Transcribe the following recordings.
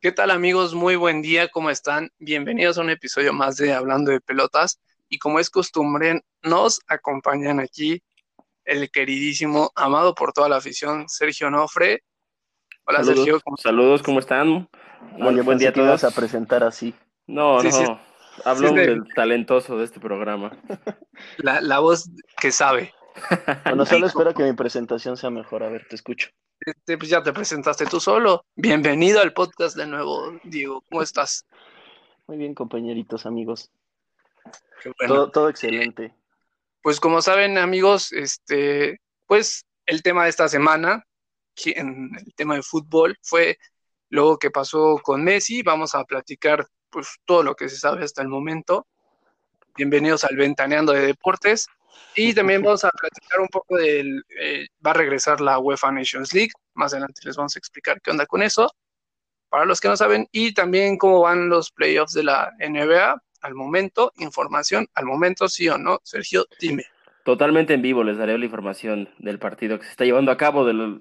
¿Qué tal amigos? Muy buen día, ¿cómo están? Bienvenidos a un episodio más de Hablando de Pelotas. Y como es costumbre, nos acompañan aquí el queridísimo, amado por toda la afición, Sergio Nofre. Hola Sergio. Saludos, ¿cómo están? Buen, buen día a todos. a presentar así. No, no, hablo del talentoso de este programa. La, la voz que sabe. Bueno, solo espero que mi presentación sea mejor. A ver, te escucho. Este, pues ya te presentaste tú solo. Bienvenido al podcast de nuevo, Diego. ¿Cómo estás? Muy bien, compañeritos, amigos. todo, excelente. Pues como saben, amigos, este, pues el tema de esta semana, en el tema de fútbol, fue lo que pasó con Messi. Vamos a platicar pues todo lo que se sabe hasta el momento. Bienvenidos al Ventaneando de Deportes. Y también vamos a platicar un poco del, eh, va a regresar la UEFA Nations League, más adelante les vamos a explicar qué onda con eso, para los que no saben, y también cómo van los playoffs de la NBA al momento, información al momento, sí o no, Sergio, dime. Totalmente en vivo les daré la información del partido que se está llevando a cabo de,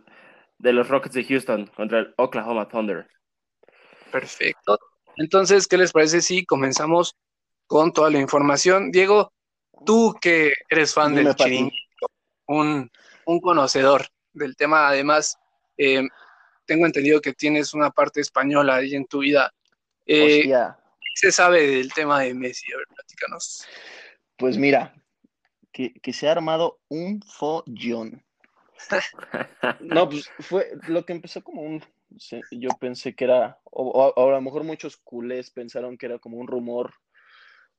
de los Rockets de Houston contra el Oklahoma Thunder. Perfecto. Entonces, ¿qué les parece si comenzamos con toda la información? Diego, Tú que eres fan del chiringuito, un, conocedor del tema, además, eh, tengo entendido que tienes una parte española ahí en tu vida. Eh, ¿Qué se sabe del tema de Messi? A ver, platícanos. Pues mira, que, se ha armado un follón. no, pues fue lo que empezó como un. Yo pensé que era, o, o, a lo mejor muchos culés pensaron que era como un rumor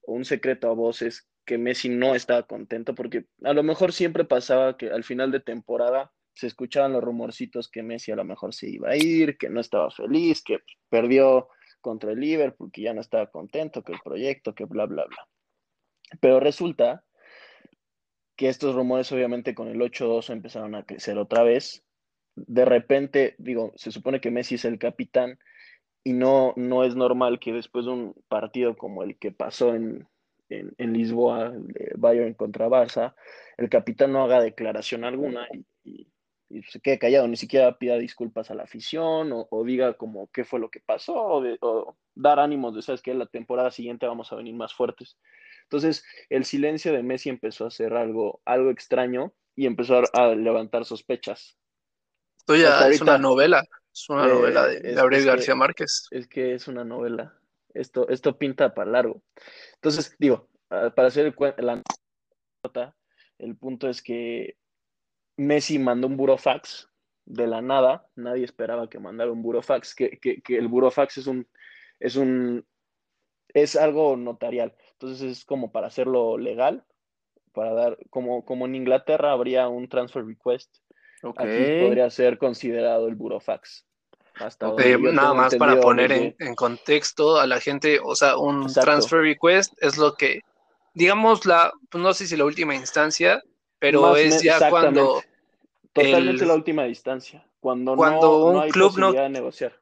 o un secreto a voces que Messi no estaba contento, porque a lo mejor siempre pasaba que al final de temporada se escuchaban los rumorcitos que Messi a lo mejor se iba a ir, que no estaba feliz, que perdió contra el Liverpool, que ya no estaba contento, que el proyecto, que bla, bla, bla. Pero resulta que estos rumores obviamente con el 8-2 empezaron a crecer otra vez. De repente, digo, se supone que Messi es el capitán y no, no es normal que después de un partido como el que pasó en, en, Lisboa, de Bayern contra Barça, el capitán no haga declaración alguna y, se quede callado, ni siquiera pida disculpas a la afición o, diga como qué fue lo que pasó o, dar ánimos de, sabes que la temporada siguiente vamos a venir más fuertes. Entonces, el silencio de Messi empezó a ser algo, algo extraño y empezó a, levantar sospechas. Esto ya es una novela, es una novela de eh, Gabriel García Márquez. Es que es una novela. Esto, esto pinta para largo. Entonces, digo, ah, para hacer la nota, el punto es que Messi mandó un burofax de la nada, nadie esperaba que mandara un burofax, que, que, que el burofax es un, es un, es algo notarial, entonces es como para hacerlo legal, para dar, como, como en Inglaterra habría un transfer request, aquí podría ser considerado el burofax nada más para poner en, contexto a la gente, o sea, un transfer request es lo que, digamos, la, pues no sé si la última instancia, pero es ya cuando... Totalmente la última instancia, cuando, no, un hay club no, de negociar.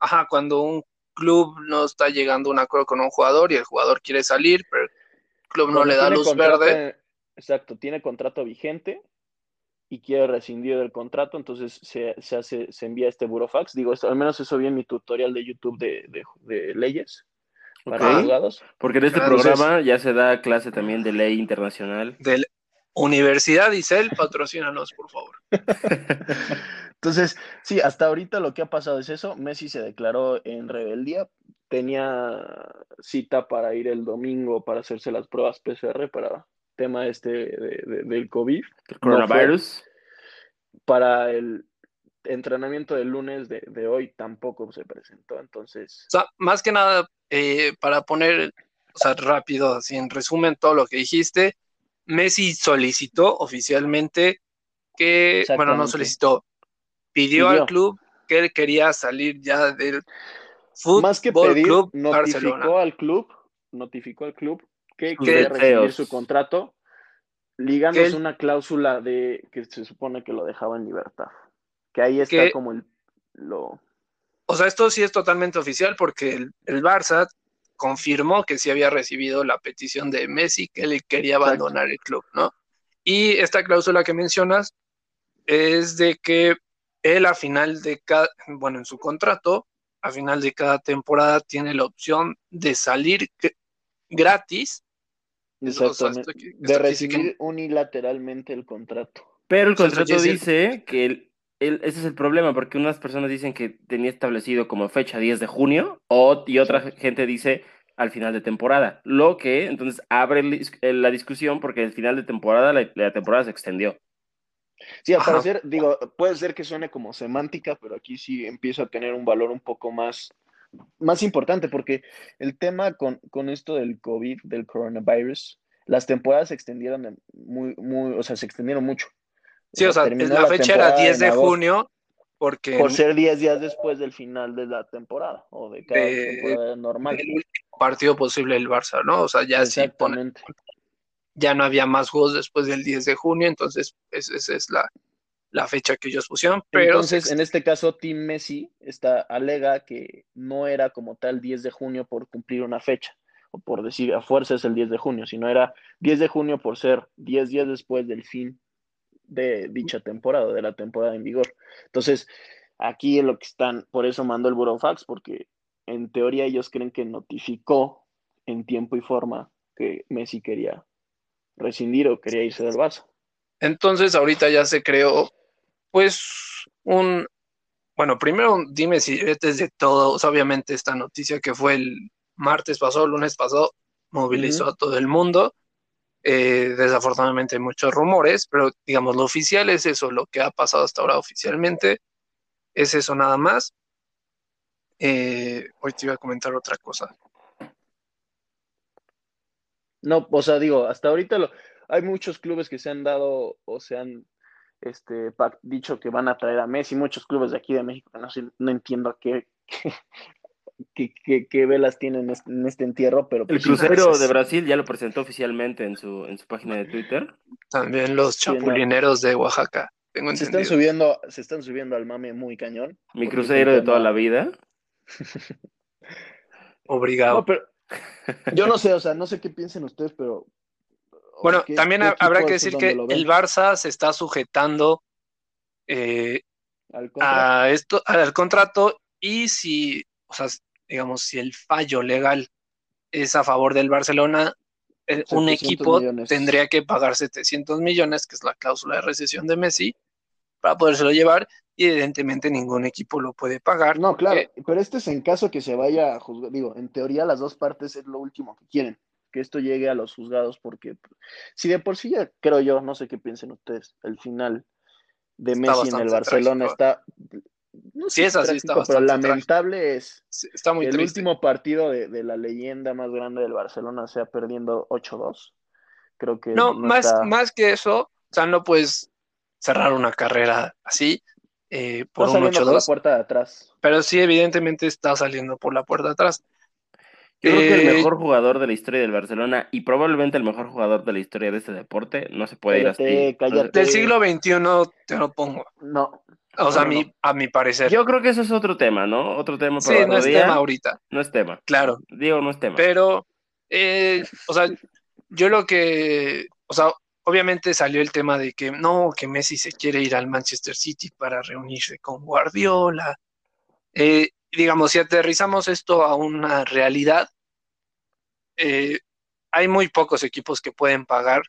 Ajá, cuando un club no está llegando a un acuerdo con un jugador y el jugador quiere salir, pero el club no le da luz verde. Exacto, tiene contrato vigente y quiere rescindir el contrato, entonces se, hace, se envía este burofax. Digo, esto, al menos eso vi en mi tutorial de YouTube de, leyes para abogados. Porque en este programa ya se da clase también de ley internacional. De Universidad Isel, patrocínanos, por favor. entonces, sí, hasta ahorita lo que ha pasado es eso. Messi se declaró en rebeldía. Tenía cita para ir el domingo para hacerse las pruebas PCR para tema este del COVID. El coronavirus. para el entrenamiento del lunes de, hoy tampoco se presentó, entonces... O sea, más que nada, eh, para poner, o sea, rápido, así en resumen todo lo que dijiste, Messi solicitó oficialmente que, bueno, no solicitó, pidió, al club que él quería salir ya del fútbol Más que pedir, club notificó al club, notificó al club que quiere recibir su contrato, ligándose una cláusula de que se supone que lo dejaba en libertad. Que ahí está como el lo. O sea, esto sí es totalmente oficial porque el, el, Barça confirmó que sí había recibido la petición de Messi que él quería abandonar el club, ¿no? Y esta cláusula que mencionas es de que él a final de cada, bueno, en su contrato a final de cada temporada tiene la opción de salir gratis. Exactamente. de recibir unilateralmente el contrato. Pero el contrato dice que el, ese es el problema, porque unas personas dicen que tenía establecido como fecha 10 de junio, o, y otra gente dice al final de temporada, lo que entonces abre la discusión porque al final de temporada la, temporada se extendió. Sí, al parecer, digo, puede ser que suene como semántica, pero aquí sí empieza a tener un valor un poco más, más importante, porque el tema con, con esto del COVID, del coronavirus, las temporadas se extendieron muy, muy, o sea, se extendieron mucho. Sí, o sea, la, fecha era 10 de junio, porque... Por ser 10 días después del final de la temporada, o de cada temporada normal. El último partido posible del Barça, ¿no? O sea, ya sí ya no había más juegos después del 10 de junio, entonces esa es la, la fecha que ellos pusieron. Pero entonces, en este caso, Team Messi está, alega que no era como tal 10 de junio por cumplir una fecha, o por decir a fuerza es el 10 de junio, sino era 10 de junio por ser 10 días después del fin de dicha temporada, de la temporada en vigor. Entonces, aquí es lo que están, por eso mandó el Burofax, porque en teoría ellos creen que notificó en tiempo y forma que Messi quería rescindir o quería irse del Barça. Entonces, ahorita ya se creó, pues, un. Bueno, primero dime si eres de todos. Obviamente, esta noticia que fue el martes pasado, lunes pasado, movilizó a todo el mundo. Eh, desafortunadamente hay muchos rumores, pero digamos, lo oficial es eso, lo que ha pasado hasta ahora oficialmente es eso nada más. Eh, hoy te iba a comentar otra cosa. No, o sea, digo, hasta ahorita lo, hay muchos clubes que se han dado o se han este, dicho que van a traer a Messi, muchos clubes de aquí de México, no, no entiendo qué, qué, velas tienen en este entierro, pero... el pues Crucero de Brasil ya lo presentó oficialmente en su, en su página de Twitter. También los chapulineros de Oaxaca, tengo se están subiendo Se están subiendo al mame muy cañón. Mi crucero de toda la vida. Obrigado. yo no sé, o sea, no sé qué piensen ustedes, pero... Bueno, también habrá que decir que el Barça se está sujetando eh, ¿Al a esto, al contrato y si o sea, digamos, si el fallo legal es a favor del Barcelona, eh, un equipo tendría que pagar 700 millones, que es la cláusula de recesión de Messi, para podérselo llevar, y evidentemente ningún equipo lo puede pagar. No, claro, pero este es en caso que se vaya a juzgar, digo, en teoría las dos partes es lo último que quieren, que esto llegue a los juzgados, porque si de por sí ya creo yo, no sé qué piensen ustedes, el final de Messi en el Barcelona está sí, es así, está Pero lamentable es está muy el último partido de, la leyenda más grande del Barcelona sea perdiendo 8-2. Creo que. No, más, más que eso, o sea, no puedes cerrar una carrera así eh, por un 8-2. Por la puerta de atrás. Pero sí, evidentemente está saliendo por la puerta de atrás. Yo creo que el eh, mejor jugador de la historia del Barcelona y probablemente el mejor jugador de la historia de este deporte no se puede ir así. Del siglo XXI te lo pongo. No, o sea, a, mi, a mi parecer. Yo creo que eso es otro tema, ¿no? Otro tema para Sí, no es tema ahorita. No es tema. Claro. Digo, no es tema. Pero, eh, o sea, yo lo que, o sea, obviamente salió el tema de que no, que Messi se quiere ir al Manchester City para reunirse con Guardiola. Eh, digamos, si aterrizamos esto a una realidad, eh, hay muy pocos equipos que pueden pagar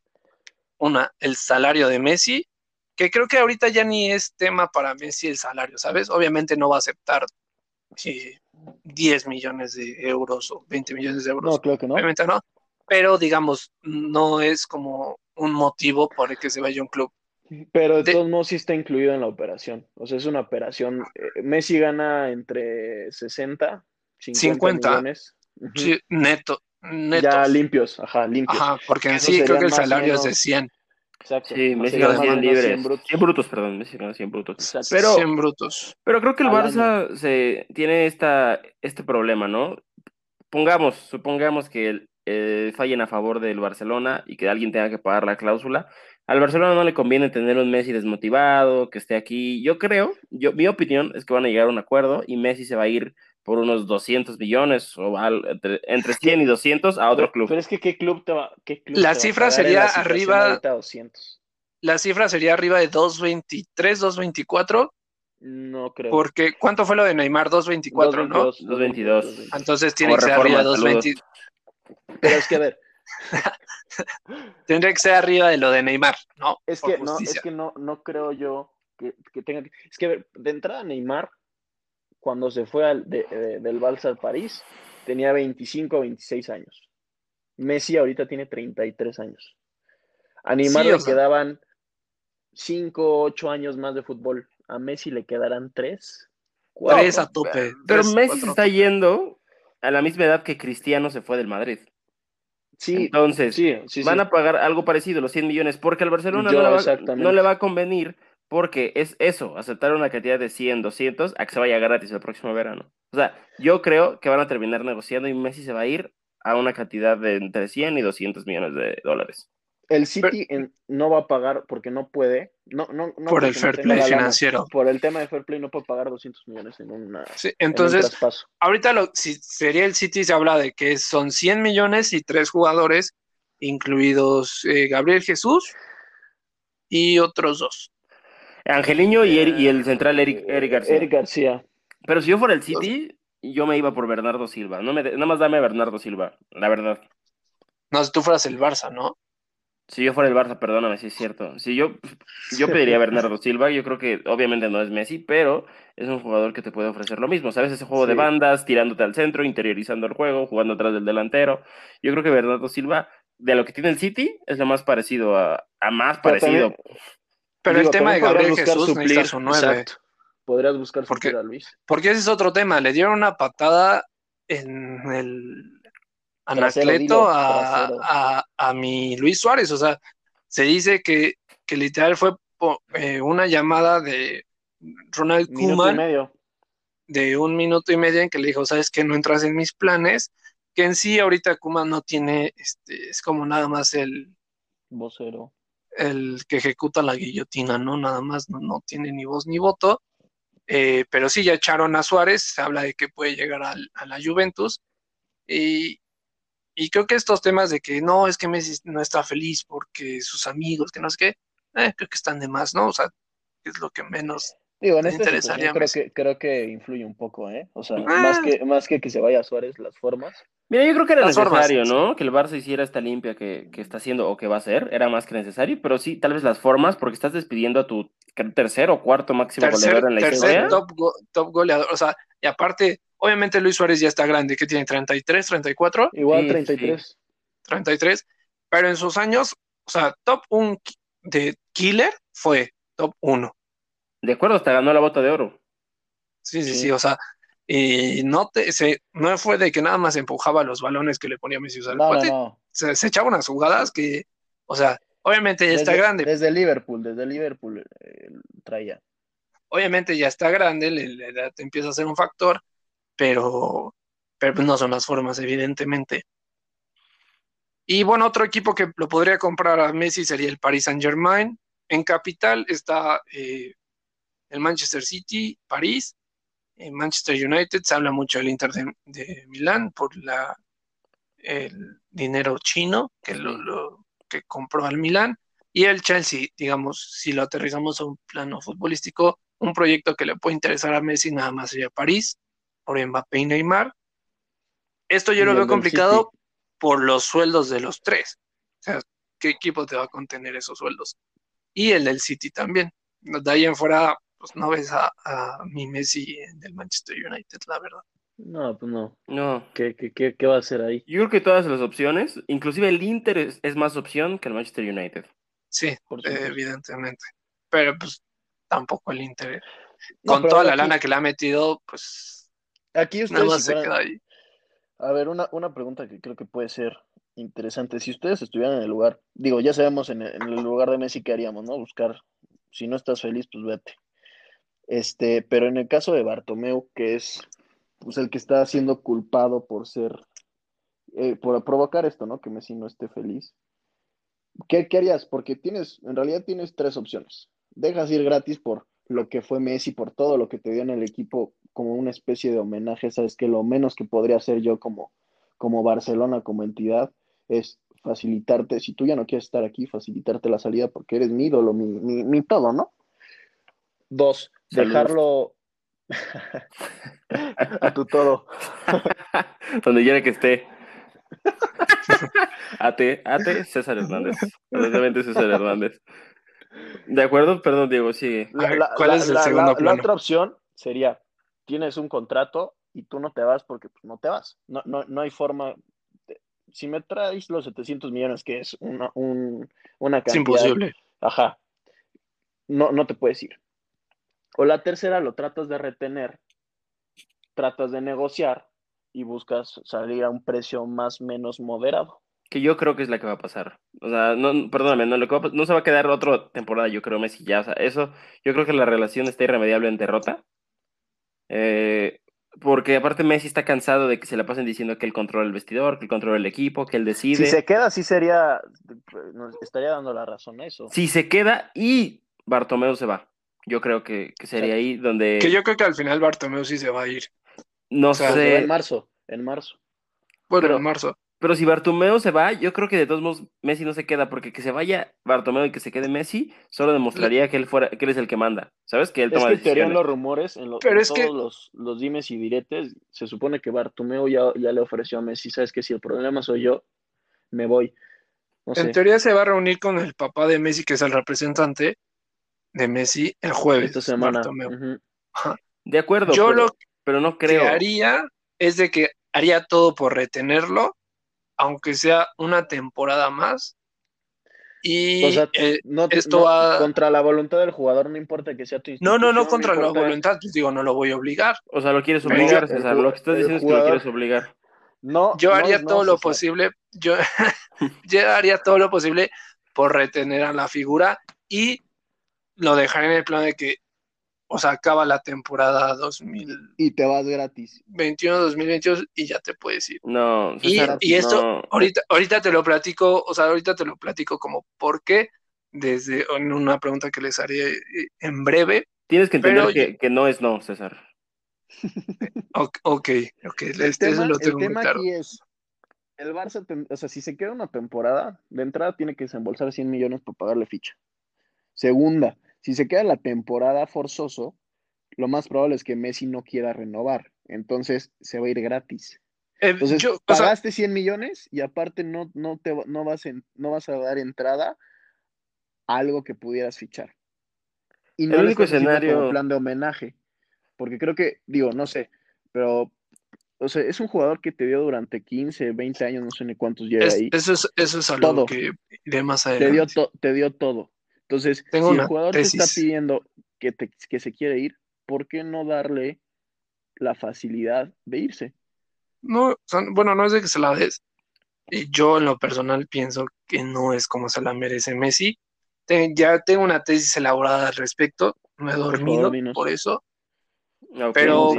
una, el salario de Messi que creo que ahorita ya ni es tema para Messi el salario, ¿sabes? Obviamente no va a aceptar 10 millones de euros o 20 millones de euros. No, creo que no. Obviamente no, pero digamos, no es como un motivo por el que se vaya a un club. Pero de, todos modos sí está incluido en la operación. O sea, es una operación. Eh, Messi gana entre 60, 50, millones. Sí, neto, Ya limpios, ajá, limpios. Ajá, porque en sí creo que el salario es de 100. Exacto. Sí, Messi gana 100 libres. 100 brutos. 100 brutos, perdón, Messi gana 100 brutos. Pero, 100 brutos. Pero creo que el Barça se, tiene esta, este problema, ¿no? Pongamos, supongamos que eh, fallen a favor del Barcelona y que alguien tenga que pagar la cláusula. Al Barcelona no le conviene tener un Messi desmotivado, que esté aquí. Yo creo, yo, mi opinión es que van a llegar a un acuerdo y Messi se va a ir por unos 200 millones o entre, entre 100 y 200 a otro club. Pero es que ¿qué club te va, qué club La cifra sería arriba... 200? La cifra sería arriba de 223, 224 No creo. Porque, ¿cuánto fue lo de Neymar? 2.24, ¿no? 2.22. Entonces tiene que ser arriba de 2.20. Pero es que a ver. Tendría que ser arriba de lo de Neymar, ¿no? Es que, no, es que no, no creo yo que, tenga que. Es que, a ver, de entrada, Neymar, cuando se fue al, del Balsa al París, tenía 25 o 26 años. Messi ahorita tiene 33 años. A Neymar le quedaban 5, 8 años más de fútbol. A Messi le quedarán 3. 3 a tope. Pero Messi se está yendo a la misma edad que Cristiano se fue del Madrid. Sí, Entonces, van a pagar algo parecido, los 100 millones, porque al Barcelona no, le va, no, le va, a convenir, porque es eso, aceptar una cantidad de 100, 200, a que se vaya gratis el próximo verano. O sea, yo creo que van a terminar negociando y Messi se va a ir a una cantidad de entre 100 y 200 millones de dólares. El City no va a pagar porque no puede. No, no, por el fair play financiero. por el tema de fair play no puede pagar 200 millones en, una, sí, entonces, ahorita lo, si sería el City se habla de que son 100 millones y tres jugadores, incluidos eh, Gabriel Jesús y otros dos. Angeliño y, y el central Eric, Eric García. Eric García. Pero si yo fuera el City, yo me iba por Bernardo Silva. No me, nada más dame a Bernardo Silva, la verdad. No, si tú fueras el Barça, ¿no? Si yo fuera el Barça, perdóname, si es cierto. Si yo, yo pediría a Bernardo Silva, yo creo que obviamente no es Messi, pero es un jugador que te puede ofrecer lo mismo, ¿sabes? Ese juego de bandas, tirándote al centro, interiorizando el juego, jugando atrás del delantero. Yo creo que Bernardo Silva, de lo que tiene el City, es lo más parecido a, a más parecido. pero el tema de Gabriel Jesús suplir, su nueve. Podrías buscar porque, a Luis. Porque ese es otro tema. Le dieron una patada en el Anacleto a, a, mi Luis Suárez. O sea, se dice que, que literal fue eh, una llamada de Ronald Koeman de un minuto y medio en que le dijo, sabes que no entras en mis planes, que en sí ahorita Koeman no tiene, este, es como nada más el vocero. El que ejecuta la guillotina, ¿no? Nada más no, no tiene ni voz ni voto. Eh, pero sí, ya echaron a Suárez, se habla de que puede llegar a la Juventus. Y, y creo que estos temas de que no, es que Messi no está feliz porque sus amigos, que no sé qué, eh, creo que están de más, ¿no? O sea, es lo que menos Digo, en este. Creo que, creo que influye un poco, ¿eh? O sea, más, ah. que, más que que se vaya a Suárez, las formas. Mira, yo creo que era necesario, ¿no? Que el Barça hiciera esta limpia que, que, está haciendo o que va a hacer, era más que necesario, pero sí, tal vez las formas, porque estás despidiendo a tu tercero o cuarto máximo goleador en la tercer historia. Top, top goleador, o sea, y aparte, Obviamente Luis Suárez ya está grande, que tiene 33, 34. Igual 33. 33. Pero en sus años, o sea, top 1 de Killer fue top 1. De acuerdo, hasta ganó la bota de oro. Sí, sí, sí, o sea, y no, te, se, no fue de que nada más empujaba los balones que le ponía Messi. O sea, no, Se, echaba unas jugadas que, o sea, obviamente ya está grande. Desde Liverpool, desde Liverpool eh, traía. Obviamente ya está grande, la edad empieza a ser un factor, pero, pero pues, no son las formas, evidentemente. Y bueno, otro equipo que lo podría comprar a Messi sería el Paris Saint Germain. En capital está eh, el Manchester City, París, en Manchester United. Se habla mucho del Inter de, Milán por la, el dinero chino que, lo, que compró al Milán. Y el Chelsea, digamos, si lo aterrizamos a un plano futbolístico, un proyecto que le puede interesar a Messi nada más sería París por Mbappé y Neymar. Esto yo lo veo complicado por los sueldos de los tres. O sea, ¿qué equipo te va a contener esos sueldos? Y el del City también. De ahí en fuera, pues no ves a, mi Messi del Manchester United, la verdad. No, pues no. No. ¿Qué, qué, qué, va a hacer ahí? Yo creo que todas las opciones, inclusive el Inter es, más opción que el Manchester United. Sí, evidentemente. Pero pues tampoco el Inter. con toda la lana que le ha metido, pues Aquí ustedes. A ver, una, una pregunta que creo que puede ser interesante. Si ustedes estuvieran en el lugar, digo, ya sabemos en el, lugar de Messi qué haríamos, ¿no? Buscar, si no estás feliz, pues vete. Este, pero en el caso de Bartomeu, que es pues, el que está siendo culpado por ser, eh, por provocar esto, ¿no? Que Messi no esté feliz. ¿Qué, ¿Qué harías? Porque tienes, en realidad tienes tres opciones. Dejas ir gratis por lo que fue Messi, por todo lo que te dio en el equipo como una especie de homenaje, sabes que lo menos que podría hacer yo como, como Barcelona, como entidad, es facilitarte, si tú ya no quieres estar aquí, facilitarte la salida porque eres mi ídolo, mi, mi, todo, ¿no? Dos, dejarlo a tu todo. Donde quiera que esté. Ate, Ate, César Hernández. Honestamente, César Hernández. ¿De acuerdo? Perdón, Diego, sigue. ¿Cuál es el segundo La otra opción sería, tienes un contrato y tú no te vas porque pues, no te vas. No, no, no hay forma. si me traes los 700 millones, que es una, un, una cantidad... Es imposible. Ajá. No, no te puedes ir. O la tercera, lo tratas de retener, tratas de negociar y buscas salir a un precio más menos moderado. Que yo creo que es la que va a pasar. O sea, no, perdóname, no, no se va a quedar otra temporada, yo creo, Messi ya. O sea, eso, yo creo que la relación está irremediable en derrota. Eh, porque aparte Messi está cansado de que se le pasen diciendo que él controla el vestidor, que él controla el equipo, que él decide. Si se queda, sí sería, estaría dando la razón a eso. Si se queda y Bartomeu se va. Yo creo que, sería ahí donde... Que yo creo que al final Bartomeu sí se va a ir. No sé. En marzo, en marzo. Bueno, en marzo. Pero si Bartomeu se va, yo creo que de todos modos Messi no se queda, porque que se vaya Bartomeu y que se quede Messi, solo demostraría que él fuera, que él es el que manda. ¿Sabes? Que él toma es que en los rumores, en, todos los, los, dimes y diretes, se supone que Bartomeu ya, ya le ofreció a Messi, ¿sabes? Que si el problema soy yo, me voy. en teoría se va a reunir con el papá de Messi, que es el representante de Messi, el jueves. Esta semana. De acuerdo, yo pero, lo pero no creo. que haría es de que haría todo por retenerlo aunque sea una temporada más. Y eh, no, esto va... contra la voluntad del jugador, no importa que sea tu No, no, no contra la voluntad, pues digo, no lo voy a obligar. O sea, lo quieres obligar, César. lo que estás diciendo es que lo quieres obligar. No, yo haría todo lo posible, yo, yo haría todo lo posible por retener a la figura y lo dejaré en el plan de que o sea, acaba la temporada 2000. Y te vas gratis. 21, 2022 y ya te puedes ir. No, y, y esto, ahorita, ahorita te lo platico, o sea, ahorita te lo platico como por qué, desde en una pregunta que les haré eh, en breve. Tienes que entender que, no es no, César. ok, ok, el este, tema, lo tengo el tema aquí es, el Barça, o sea, si se queda una temporada, de entrada tiene que desembolsar 100 millones para pagarle ficha. Segunda, si se queda la temporada forzoso, lo más probable es que Messi no quiera renovar. Entonces se va a ir gratis. Eh, entonces, pagaste 100 millones y aparte no, no, te, no, vas no vas a dar entrada a algo que pudieras fichar. Y no el único escenario. Como plan de homenaje. Porque creo que, digo, no sé, pero o sea, es un jugador que te dio durante 15, 20 años, no sé ni cuántos lleva ahí. Eso es, eso es algo que de más adelante. Te dio, te dio todo. Entonces, si el jugador te está pidiendo que, te, que se quiere ir, ¿por qué no darle la facilidad de irse? No, bueno, no es de que se la des. Yo en lo personal pienso que no es como se la merece Messi. ya tengo una tesis elaborada al respecto, no he dormido por, eso. pero,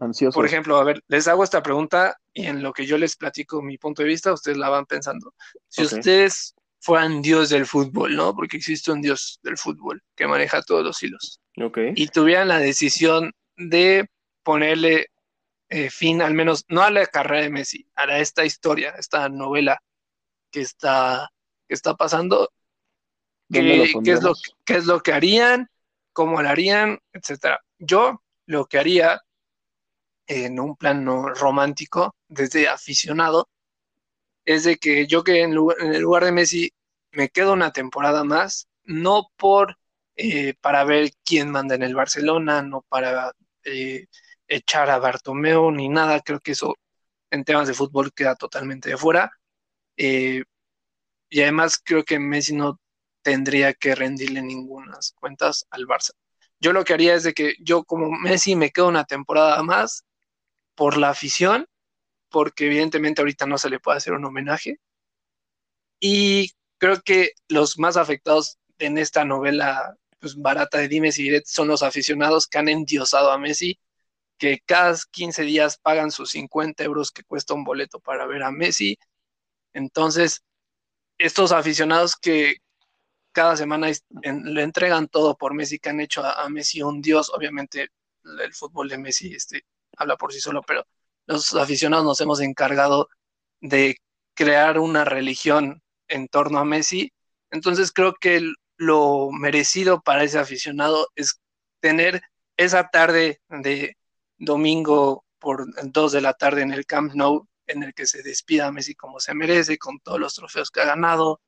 Ansioso. por ejemplo, a ver, les hago esta pregunta y en lo que yo les platico mi punto de vista, ustedes la van pensando. Si ustedes fueran dios del fútbol, ¿no? Porque existe un dios del fútbol que maneja todos los hilos. Okay. Y tuvieran la decisión de ponerle eh, fin, al menos, no a la carrera de Messi, a esta historia, esta novela que está, que está pasando, qué, es lo, qué es lo que harían, cómo lo harían, etcétera. Yo lo que haría en un plano romántico, desde aficionado, es de que yo que en, el lugar de Messi me quedo una temporada más, no por eh, para ver quién manda en el Barcelona, no para eh, echar a Bartomeu ni nada, creo que eso en temas de fútbol queda totalmente de fuera. Eh, y además creo que Messi no tendría que rendirle ninguna cuentas al Barça. Yo lo que haría es de que yo como Messi me quedo una temporada más por la afición porque evidentemente ahorita no se le puede hacer un homenaje. Y creo que los más afectados en esta novela pues, barata de Dimes y Diretes son los aficionados que han endiosado a Messi, que cada 15 días pagan sus 50 euros que cuesta un boleto para ver a Messi. Entonces, estos aficionados que cada semana le entregan todo por Messi, que han hecho a, a Messi un dios, obviamente el fútbol de Messi este, habla por sí solo, pero los aficionados nos hemos encargado de crear una religión en torno a Messi. Entonces creo que lo merecido para ese aficionado es tener esa tarde de domingo por dos de la tarde en el Camp Nou, en el que se despida Messi como se merece, con todos los trofeos que ha ganado,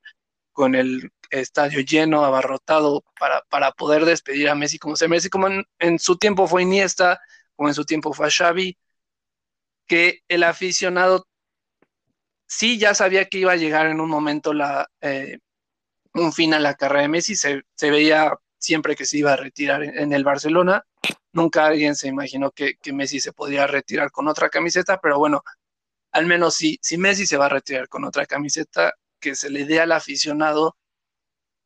con el estadio lleno, abarrotado, para, para poder despedir a Messi como se merece, como en, su tiempo fue Iniesta, como en su tiempo fue Xavi, que el aficionado sí ya sabía que iba a llegar en un momento la, eh, un fin a la carrera de Messi, se, se, veía siempre que se iba a retirar en, el Barcelona, nunca alguien se imaginó que, que, Messi se podría retirar con otra camiseta, pero bueno, al menos si, si Messi se va a retirar con otra camiseta, que se le dé al aficionado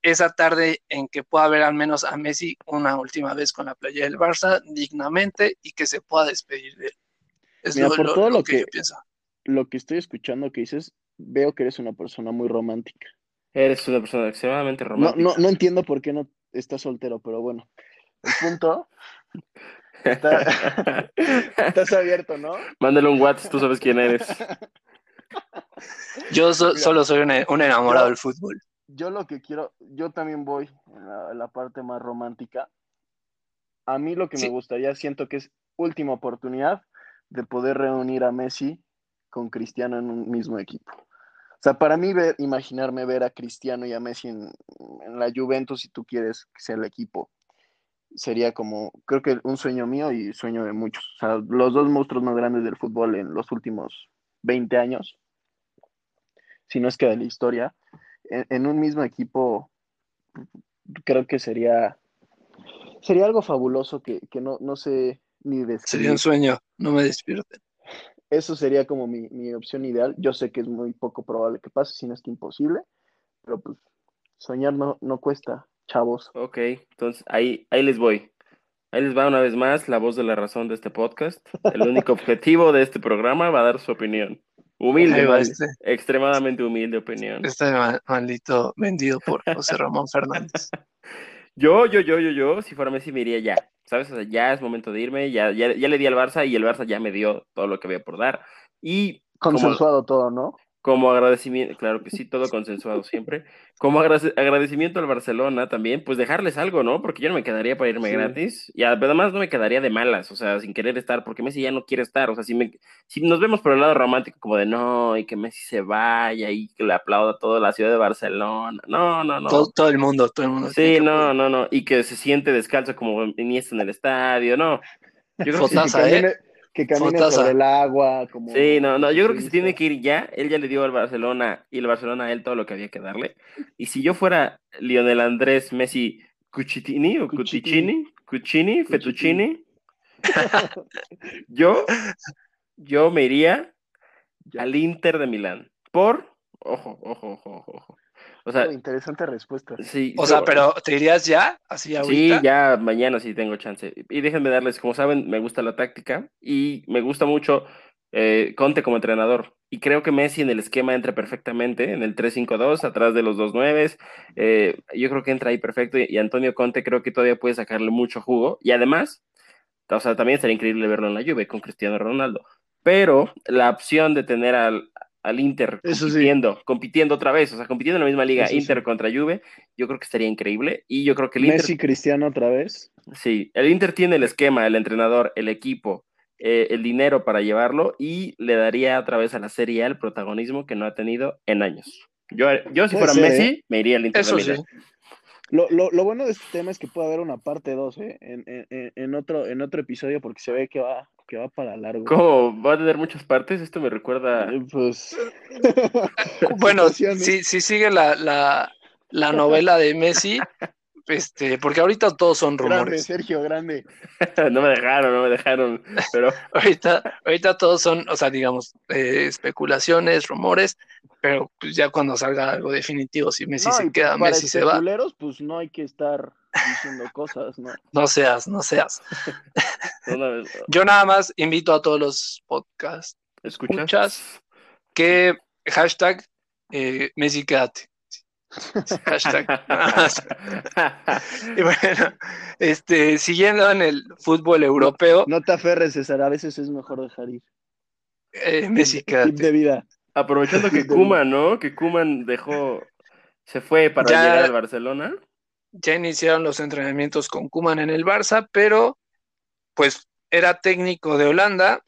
esa tarde en que pueda ver al menos a Messi una última vez con la playa del Barça dignamente y que se pueda despedir de él. Es por todo lo, que, yo pienso. Lo que estoy escuchando que dices, veo que eres una persona muy romántica. Eres una persona extremadamente romántica. No, no, entiendo por qué no estás soltero, pero bueno. El punto. estás abierto, ¿no? Mándale un WhatsApp, tú sabes quién eres. Yo solo soy un, enamorado del fútbol. Yo lo que quiero, yo también voy en la, parte más romántica. A mí lo que me gustaría, siento que es última oportunidad de poder reunir a Messi con Cristiano en un mismo equipo. O sea, para mí imaginarme ver a Cristiano y a Messi en, la Juventus, si tú quieres que sea el equipo, sería como, creo que un sueño mío y sueño de muchos. O sea, los dos monstruos más grandes del fútbol en los últimos 20 años si no es que de la historia, en, un mismo equipo, creo que sería, sería algo fabuloso que, no, no sé ni describir. Sería un sueño, no me despierten. Eso sería como mi, opción ideal. Yo sé que es muy poco probable que pase, si no es que imposible, pero pues soñar no, no cuesta, chavos. Ok, entonces ahí, ahí les voy. Ahí les va una vez más la voz de la razón de este podcast. El único objetivo de este programa va a dar su opinión. Humilde, este. extremadamente humilde opinión. Este maldito vendido por José Ramón Fernández. yo, yo, yo, yo, yo, si fuera Messi me iría ya, ¿sabes? O sea, ya es momento de irme, ya, ya, ya le di al Barça y el Barça ya me dio todo lo que había por dar. Y Consensuado todo, ¿no? Como agradecimiento, claro que sí, todo consensuado siempre, como agradecimiento al Barcelona también, pues dejarles algo, ¿no? Porque yo no me quedaría para irme gratis y además no me quedaría de malas, o sea, sin querer estar, porque Messi ya no quiere estar, o sea, si, me, si nos vemos por el lado romántico como de no, y que Messi se vaya y que le aplauda a toda la ciudad de Barcelona, no, no, no. Todo, el mundo, todo el mundo. Sí, no, no, no, y que se siente descalzo como Iniesta en el estadio, no. Yo creo que ¿eh? Que camine por el agua. Como... Sí, no, no, yo creo que se tiene que ir ya. Él ya le dio al Barcelona y el Barcelona a él todo lo que había que darle. Y si yo fuera Lionel Andrés Messi Cucitini o Cuticini, Cucini, Fettuccini, yo, yo me iría al Inter de Milán. Por, ojo, ojo, ojo, ojo. O sea, interesante respuesta. Sí, o sea, pero ¿te irías ya? Así ahorita. Sí, ya mañana sí tengo chance. Y déjenme darles, como saben, me gusta la táctica y me gusta mucho eh, Conte como entrenador. Y creo que Messi en el esquema entra perfectamente, en el 3-5-2, atrás de los dos nueves. Eh, yo creo que entra ahí perfecto. Y, Antonio Conte creo que todavía puede sacarle mucho jugo. Y además, o sea, también sería increíble verlo en la lluvia con Cristiano Ronaldo. Pero la opción de tener al, al Inter compitiendo, compitiendo otra vez, o sea, compitiendo en la misma liga, Inter contra Juve, yo creo que estaría increíble. Y yo creo que el Messi Cristiano otra vez. Sí, el Inter tiene el esquema, el entrenador, el equipo, eh, el dinero para llevarlo y le daría otra vez a la Serie A el protagonismo que no ha tenido en años. Yo, yo si fuera Messi, ¿eh? me iría al Inter. Eso sí. Lo, lo, lo, bueno de este tema es que puede haber una parte 2 ¿eh? en, en, en, otro, en otro episodio porque se ve que va, que va para largo. ¿Cómo? ¿Va a tener muchas partes? Esto me recuerda. Eh, pues. bueno, si, si sigue la, la, la novela de Messi, este, porque ahorita todos son rumores. Grande, Sergio, grande. no me dejaron, no me dejaron, pero... ahorita, ahorita todos son, o sea, digamos, eh, especulaciones, rumores, pero pues ya cuando salga algo definitivo, si Messi se queda, Messi se va. pues no hay que estar diciendo cosas, ¿no? No seas, no seas. Yo nada más invito a todos los podcasts, escuchas, que hashtag eh, Messi quédate. Hashtag. y bueno, este, siguiendo en el fútbol europeo. No, te aferres, César, a veces es mejor dejar ir. Eh, Messi, quédate. de vida. Aprovechando que Kuman, ¿no? Que Kuman dejó, se fue para llegar al Barcelona. Ya iniciaron los entrenamientos con Kuman en el Barça, pero pues era técnico de Holanda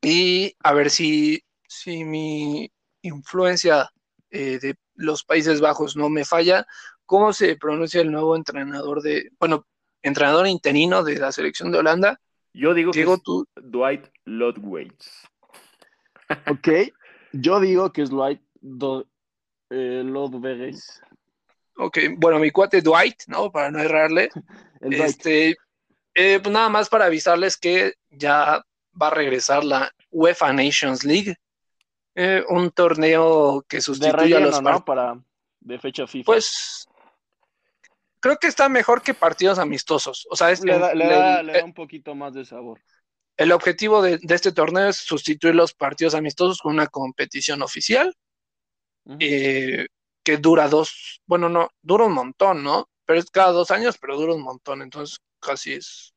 y a ver si, si mi influencia eh, de los Países Bajos no me falla, ¿cómo se pronuncia el nuevo entrenador de, bueno, entrenador interino de la selección de Holanda? Yo digo Diego, que es tú, Dwight Lodwaits. Ok, yo digo que es Dwight Do, eh. Ok, bueno, mi cuate Dwight, ¿no? Para no errarle. El. Este, eh, pues nada más para avisarles que ya va a regresar la UEFA Nations League, eh, un torneo que sustituye a relleno, los ¿no? Para de fecha FIFA. Pues creo que está mejor que partidos amistosos. O sea, es le, da, el, le da- el- le da un poquito más de sabor. el objetivo de, de este torneo es sustituir los partidos amistosos con una competición oficial Ujú. eh, que dura dos, bueno, no, dura un montón, ¿no? Pero es cada dos años, pero dura un montón, entonces casi es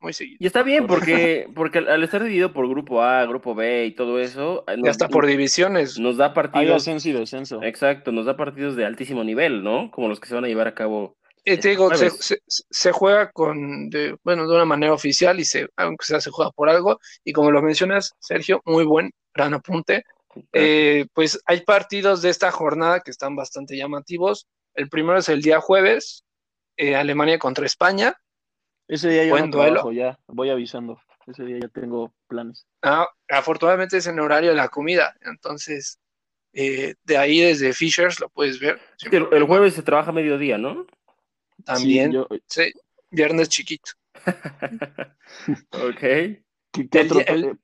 muy seguido. Y está bien porque, porque al estar dividido por grupo A, grupo B y todo eso, eh, Ya nos, está por divisiones. nos da Hay partidos. ascenso y descenso. Exacto, nos da partidos de altísimo nivel, ¿no? Como los que se van a llevar a cabo. Y te digo, se, jueves. se- se juega con, de, bueno, de una manera oficial y se, aunque sea, se juega por algo. Y como lo mencionas, Sergio, muy buen, gran apunte. Eh, pues hay partidos de esta jornada que están bastante llamativos. El primero es el día jueves, eh, Alemania contra España. Ese día yo buen no duelo. trabajo, ya voy avisando. Ese día ya tengo planes. Ah, afortunadamente es en horario de la comida, entonces eh, de ahí desde Fishers lo puedes ver. El, el jueves se trabaja mediodía, ¿no? también, Sí, yo- sí, viernes chiquito. ok. ¿qué, qué El otro, día- el-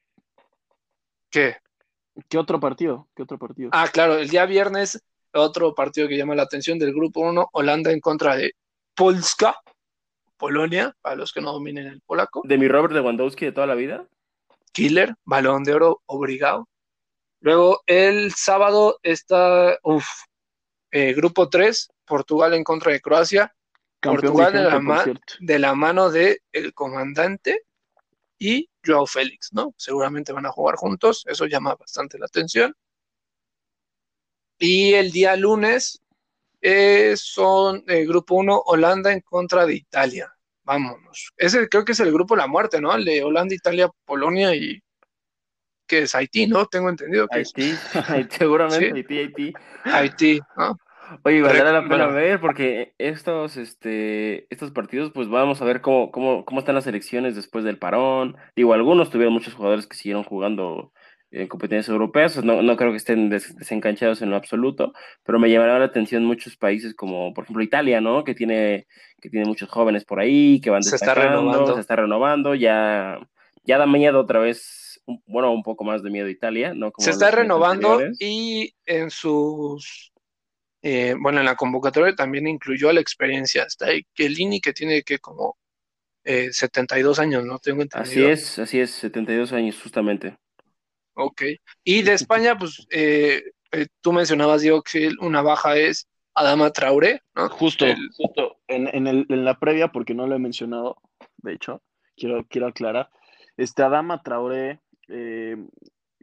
¿Qué? Qué otro partido? ¿Qué otro partido? Ah, claro, el día viernes, otro partido que llama la atención del grupo 1, Holanda en contra de Polska, Polonia, para los que no dominen el polaco. De mi Robert Lewandowski de toda la vida. Killer, balón de oro obligado. Luego el sábado está, uf, eh, grupo 3, Portugal en contra de Croacia, Campeón Portugal de la por de la mano de el comandante y Joao Félix, ¿no? Seguramente van a jugar juntos, eso llama bastante la atención. Y el día lunes eh, son el grupo 1, Holanda en contra de Italia. Vámonos. Ese creo que es el grupo de la muerte, ¿no? El de Holanda, Italia, Polonia y que es Haití, ¿no? Tengo entendido que es Haití, Haití, seguramente, Sí. Haití, Haití. Haití, ¿no? Oye, valdrá la pena bueno. ver porque estos, este, estos partidos, pues vamos a ver cómo, cómo, cómo están las elecciones después del parón. Digo, algunos tuvieron muchos jugadores que siguieron jugando en competencias europeas, no, no creo que estén des- desencanchados en lo absoluto, pero me llamará la atención muchos países como, por ejemplo, Italia, ¿no? Que tiene, que tiene muchos jóvenes por ahí, que van Se está renovando. se está renovando, ya, ya da miedo otra vez, un- bueno, un poco más de miedo Italia, ¿no? Como Se está renovando anteriores. y en sus, eh, bueno, en la convocatoria también incluyó la experiencia. Está ahí Chiellini, que tiene que como eh, 72 años, ¿no? Tengo Así entendido. es, así es, 72 años justamente. Ok. Y de España, pues eh, eh, tú mencionabas, Diego, que una baja es Adama Traoré, ¿no? Justo, El- justo en, en, el, en la previa, porque no lo he mencionado, de hecho, quiero, quiero aclarar. Este Adama Traoré eh,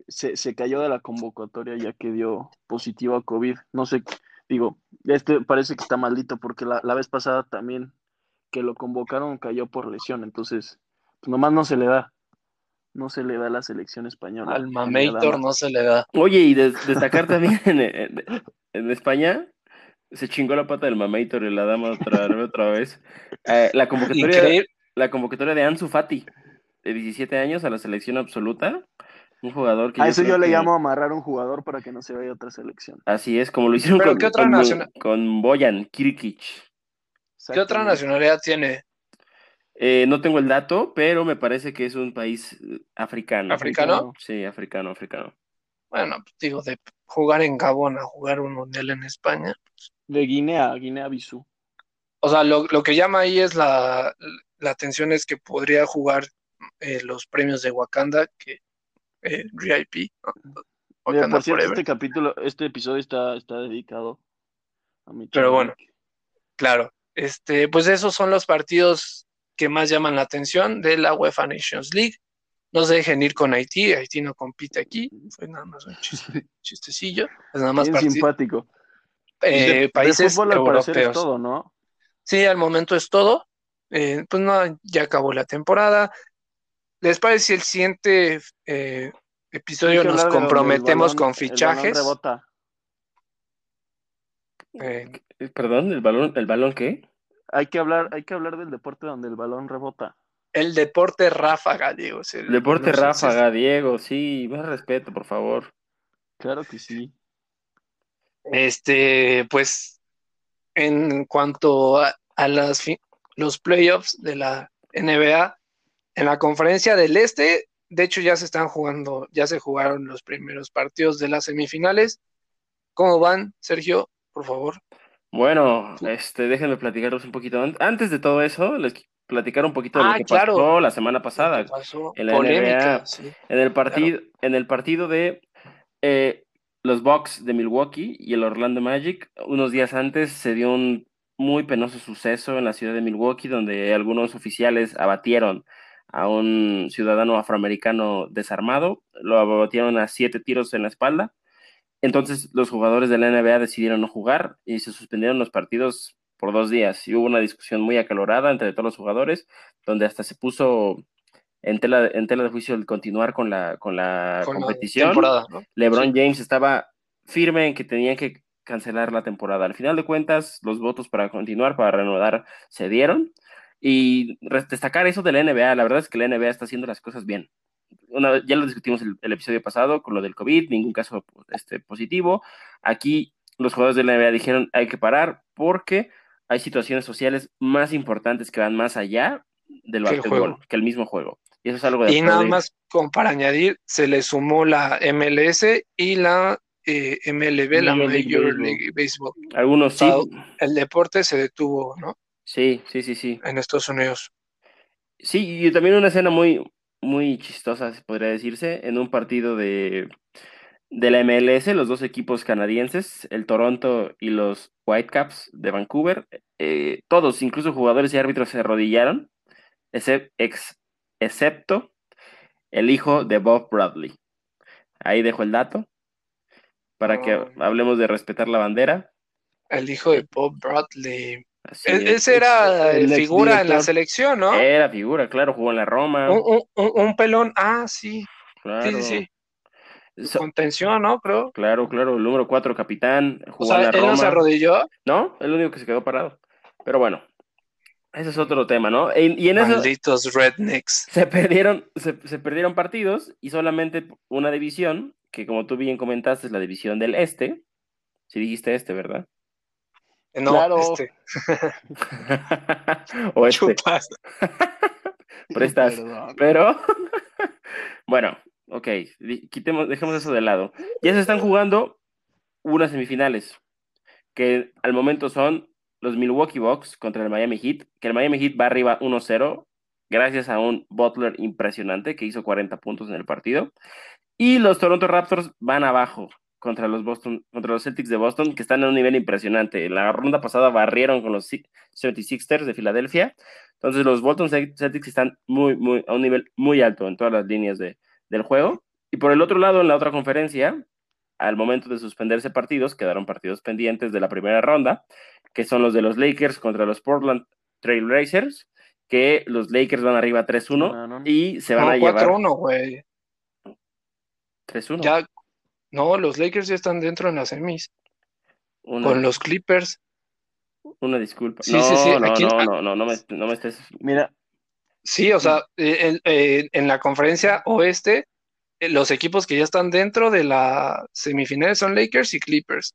se, se cayó de la convocatoria ya que dio positivo a COVID. No sé, digo, este parece que está maldito porque la, la vez pasada también que lo convocaron cayó por lesión, entonces, pues nomás no se le da. No se le da a la selección española. Al Adama. no se le da. Oye, y des- destacar también en, en- en España, se chingó la pata del Mamator y la dama otra, otra vez. Eh, la, convocatoria, Increíble. la convocatoria de Ansu Fati, de 17 años a la selección absoluta. Un jugador que A eso yo le que- llamo amarrar un jugador para que no se vaya a otra selección. Así es, como lo hicieron Pero con, ¿qué otra con, nacional- con Boyan Kirkic. ¿Qué otra nacionalidad tiene? Eh, no tengo el dato, pero me parece que es un país eh, africano. ¿Africano? Sí, africano, africano. Bueno, pues, digo, de jugar en Gabón a jugar un mundial en España. De Guinea, Guinea-Bissau. O sea, lo, lo que llama ahí es la, la atención es que podría jugar eh, los premios de Wakanda, que eh, RIP, ¿no? Mira, Wakanda por cierto, Forever. este capítulo, este episodio está, está dedicado a mi Pero bueno. Claro, este, pues esos son los partidos que más llaman la atención de la UEFA Nations League. No se dejen ir con Haití, Haití no compite aquí, fue nada más un chiste- chistecillo, es nada más Bien simpático. eh, De- de países fútbol, es europeos. todo, ¿no? Sí, al momento es todo. Eh, pues no, ya acabó la temporada. ¿Les parece si el siguiente eh, episodio nos comprometemos con fichajes? Eh, Perdón, ¿el balón, ¿el balón qué? Hay que hablar, hay que hablar del deporte donde el balón rebota. El deporte ráfaga, Diego. El deporte ráfaga, Diego, sí, más respeto, por favor. Claro que sí. Este, pues, en cuanto a, las los playoffs de la NBA, en la conferencia del Este, de hecho ya se están jugando, ya se jugaron los primeros partidos de las semifinales. ¿Cómo van, Sergio? Por favor. Bueno, este, déjenme platicaros un poquito. Antes de todo eso, les platicar un poquito de lo ah, que pasó la semana pasada en la NBA, en el partido, en el partido de eh, los Bucks de Milwaukee y el Orlando Magic. Unos días antes se dio un muy penoso suceso en la ciudad de Milwaukee, donde algunos oficiales abatieron a un ciudadano afroamericano desarmado, lo abatieron a siete tiros en la espalda. Entonces los jugadores de la NBA decidieron no jugar y se suspendieron los partidos por dos días. Y hubo una discusión muy acalorada entre todos los jugadores, donde hasta se puso en tela, en tela de juicio el continuar con la, con la competición. LeBron James estaba firme en que tenían que cancelar la temporada. Al final de cuentas, los votos para continuar, para reanudar, se dieron. Y destacar eso de la NBA, la verdad es que la NBA está haciendo las cosas bien. Una, ya lo discutimos el, el, episodio pasado con lo del COVID, ningún caso este, positivo. Aquí los jugadores de la NBA dijeron hay que parar porque hay situaciones sociales más importantes que van más allá del básquetbol, que el mismo juego. Y eso es algo de Y nada más para añadir, se le sumó la MLS y la eh, MLB, la Major League Baseball. Algunos sí. El deporte se detuvo, ¿no? Sí, sí, sí, sí. En Estados Unidos. Sí, y también una escena muy, muy chistosa, podría decirse, en un partido de, de la MLS, los dos equipos canadienses, el Toronto y los Whitecaps de Vancouver, eh, todos, incluso jugadores y árbitros, se arrodillaron, excepto el hijo de Bob Bradley. Ahí dejo el dato para que hablemos de respetar la bandera. El hijo de Bob Bradley. E-, ese era figura en la selección, ¿no? Era figura, claro, jugó en la Roma. Un, pelón, ah, sí. Sí, sí, sí. Contención, ¿no? Creo. Claro, claro, el número 4, capitán. Jugó en la ¿él no se arrodilló? No, el único que se quedó parado. Pero bueno, ese es otro tema, ¿no? Y, en Malditos rednecks. Se perdieron, se, perdieron partidos y solamente una división, que como tú bien comentaste, es la división del este. Si dijiste este, ¿verdad? Eh, no, claro. este. o este. Prestas. Pero, bueno, Ok, quitemos, dejemos eso de lado. Ya se están jugando unas semifinales, que al momento son los Milwaukee Bucks contra el Miami Heat, que el Miami Heat va arriba 1-0, gracias a un Butler impresionante que hizo 40 puntos en el partido. Y los Toronto Raptors van abajo contra los Boston, contra los Celtics de Boston, que están en un nivel impresionante. En la ronda pasada barrieron con los 76ers de Filadelfia. Entonces los Boston Celtics están muy, muy, a un nivel muy alto en todas las líneas de, del juego. Y por el otro lado, en la otra conferencia, al momento de suspenderse partidos, quedaron partidos pendientes de la primera ronda, que son los de los Lakers contra los Portland Trail Racers, que los Lakers van arriba 3-1 y se van a llevar... 4-1, güey. 3-1. Ya, no, los Lakers ya están dentro en las semis. Con los Clippers. Una disculpa. Sí, sí, sí. No, no, no, no, no, me, no me estés. Mira, Sí, o sea, eh, en, la conferencia oeste, eh, los equipos que ya están dentro de la semifinal son Lakers y Clippers.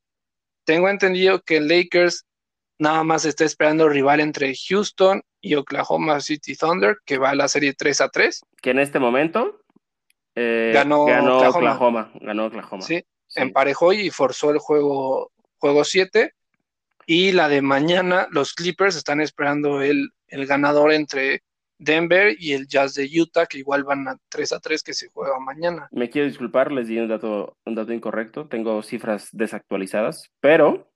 Tengo entendido que Lakers nada más está esperando rival entre Houston y Oklahoma City Thunder, que va a la serie 3 a 3. Que en este momento eh, ganó, Oklahoma. Ganó Oklahoma. Sí, emparejó y forzó el juego, juego 7. Y la de mañana, los Clippers están esperando el, el ganador entre Denver y el Jazz de Utah, que igual van a 3 a 3 que se juega mañana. Me quiero disculpar, les di un dato, un dato incorrecto, tengo cifras desactualizadas, pero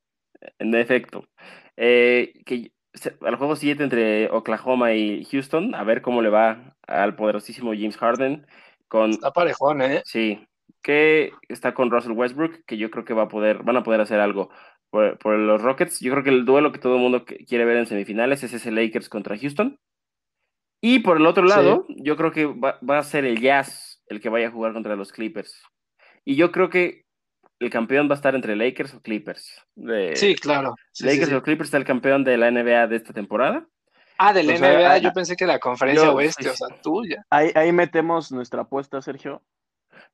en efecto, eh, que al juego 7 entre Oklahoma y Houston, a ver cómo le va al poderosísimo James Harden. Con, está parejón, ¿eh? Sí, que está con Russell Westbrook, que yo creo que va a poder, van a poder hacer algo. por, los Rockets. Yo creo que el duelo que todo el mundo quiere ver en semifinales es ese Lakers contra Houston. Y por el otro lado, yo creo que va, a ser el Jazz el que vaya a jugar contra los Clippers. Y yo creo que el campeón va a estar entre Lakers o Clippers. sí, claro. Lakers o Clippers está el campeón de la NBA de esta temporada. Ah, de la NBA, yo pensé que la conferencia oeste, o sea, tuya. Ahí, ahí metemos nuestra apuesta, Sergio.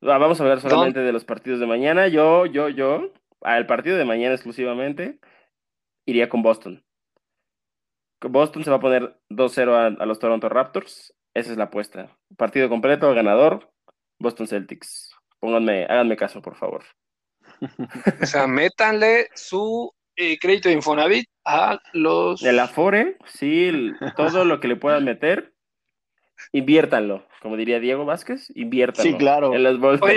Vamos a hablar solamente de los partidos de mañana. Yo, yo, yo, al partido de mañana exclusivamente, iría con Boston. Boston se va a poner 2-0 a, los Toronto Raptors. Esa es la apuesta. Partido completo, ganador, Boston Celtics. Pónganme, háganme caso, por favor. O sea, métanle su eh, crédito de Infonavit a los. El Afore, sí, todo lo que le puedan meter, inviértanlo. Como diría Diego Vázquez, inviértanlo. Sí, claro. En las bolsas,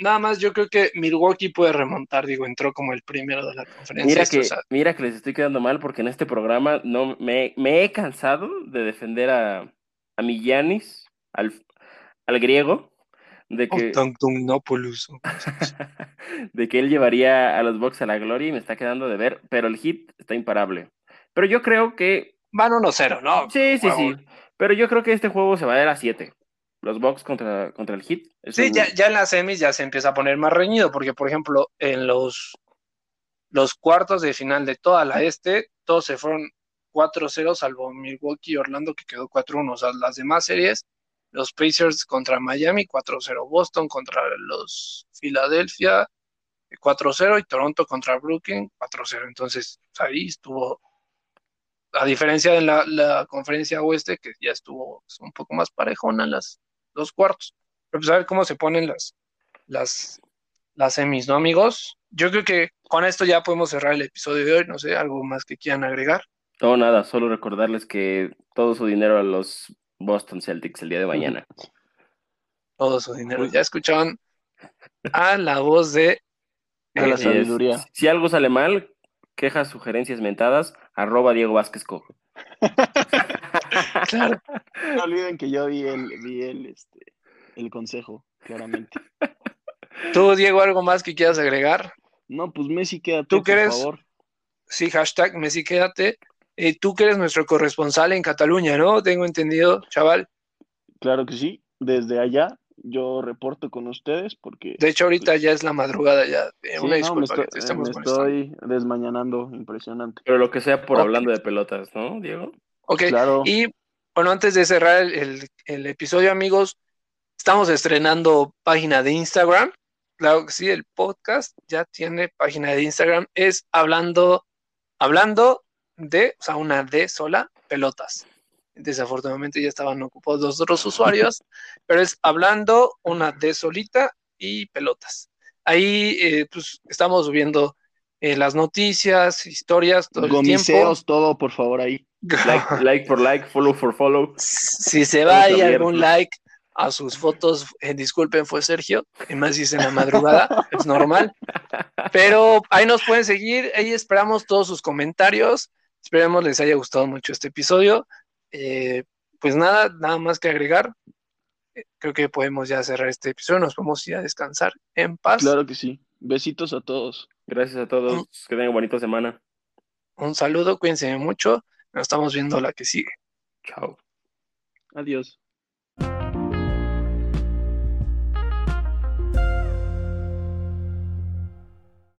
Nada más, yo creo que Milwaukee puede remontar, digo, entró como el primero de la conferencia. Mira que, mira que les estoy quedando mal porque en este programa no me, he cansado de defender a, a mi al, al griego, de que, de que él llevaría a los Bucks a la gloria y me está quedando de ver, pero el hit está imparable. Pero yo creo que... Van 1-0, ¿no? Sí, sí, sí. Pero yo creo que este juego se va a ir a 7. Los Bucks contra, contra el hit. Sí, ya, ya en las semis ya se empieza a poner más reñido, porque por ejemplo, en los, los cuartos de final de toda la este, todos se fueron 4-0, salvo Milwaukee y Orlando, que quedó 4-1. O sea, las demás series los Pacers contra Miami 4-0, Boston contra los Philadelphia 4-0 y Toronto contra Brooklyn 4-0. Entonces ahí estuvo, a diferencia de la, conferencia oeste, que ya estuvo un poco más parejona en las dos cuartos. Pero pues a ver cómo se ponen las, las, las semis, ¿no, amigos? Yo creo que con esto ya podemos cerrar el episodio de hoy. No sé, algo más que quieran agregar. No, nada, solo recordarles que todo su dinero a los Boston Celtics el día de mañana. Todo su dinero. Ya escuchaban a la voz de la sabiduría. Si, algo sale mal, quejas, sugerencias mentadas, arroba Diego Vázquez Cojo. claro. No olviden que yo vi el, vi el, este, el consejo, claramente. ¿Tú, Diego, algo más que quieras agregar? No, pues Messi, quédate, ¿Tú por favor. Sí, hashtag Messi, quédate. Eh, tú que eres nuestro corresponsal en Cataluña, ¿no? Tengo entendido, chaval. Claro que sí, desde allá yo reporto con ustedes porque... De hecho, ahorita ya es la madrugada, ya. Eh, una disculpa me estoy, me estoy desmañanando, impresionante. Pero lo que sea por hablando de pelotas, ¿no, Diego? Ok, claro. y bueno, antes de cerrar el, el, episodio, amigos, estamos estrenando página de Instagram. Claro que sí, el podcast ya tiene página de Instagram. Es hablando, hablando de, o sea, una D sola, pelotas. Desafortunadamente ya estaban ocupados los otros usuarios, pero es hablando una D solita y pelotas. Ahí eh, pues estamos subiendo eh, las noticias, historias, todo el tiempo. todo, por favor, ahí. Like, por like, follow for follow. Si se va ahí algún like a sus fotos, eh, disculpen, fue Sergio, y más si es en la madrugada, es normal. Pero ahí nos pueden seguir, ahí esperamos todos sus comentarios. Esperemos les haya gustado mucho este episodio. Eh, pues nada, nada más que agregar. Eh, creo que podemos ya cerrar este episodio. Nos vamos a ir a descansar en paz. Claro que sí. Besitos a todos. Gracias a todos. que tengan bonita semana. Un saludo, cuídense mucho. Nos estamos viendo la que sigue. Chao. Adiós.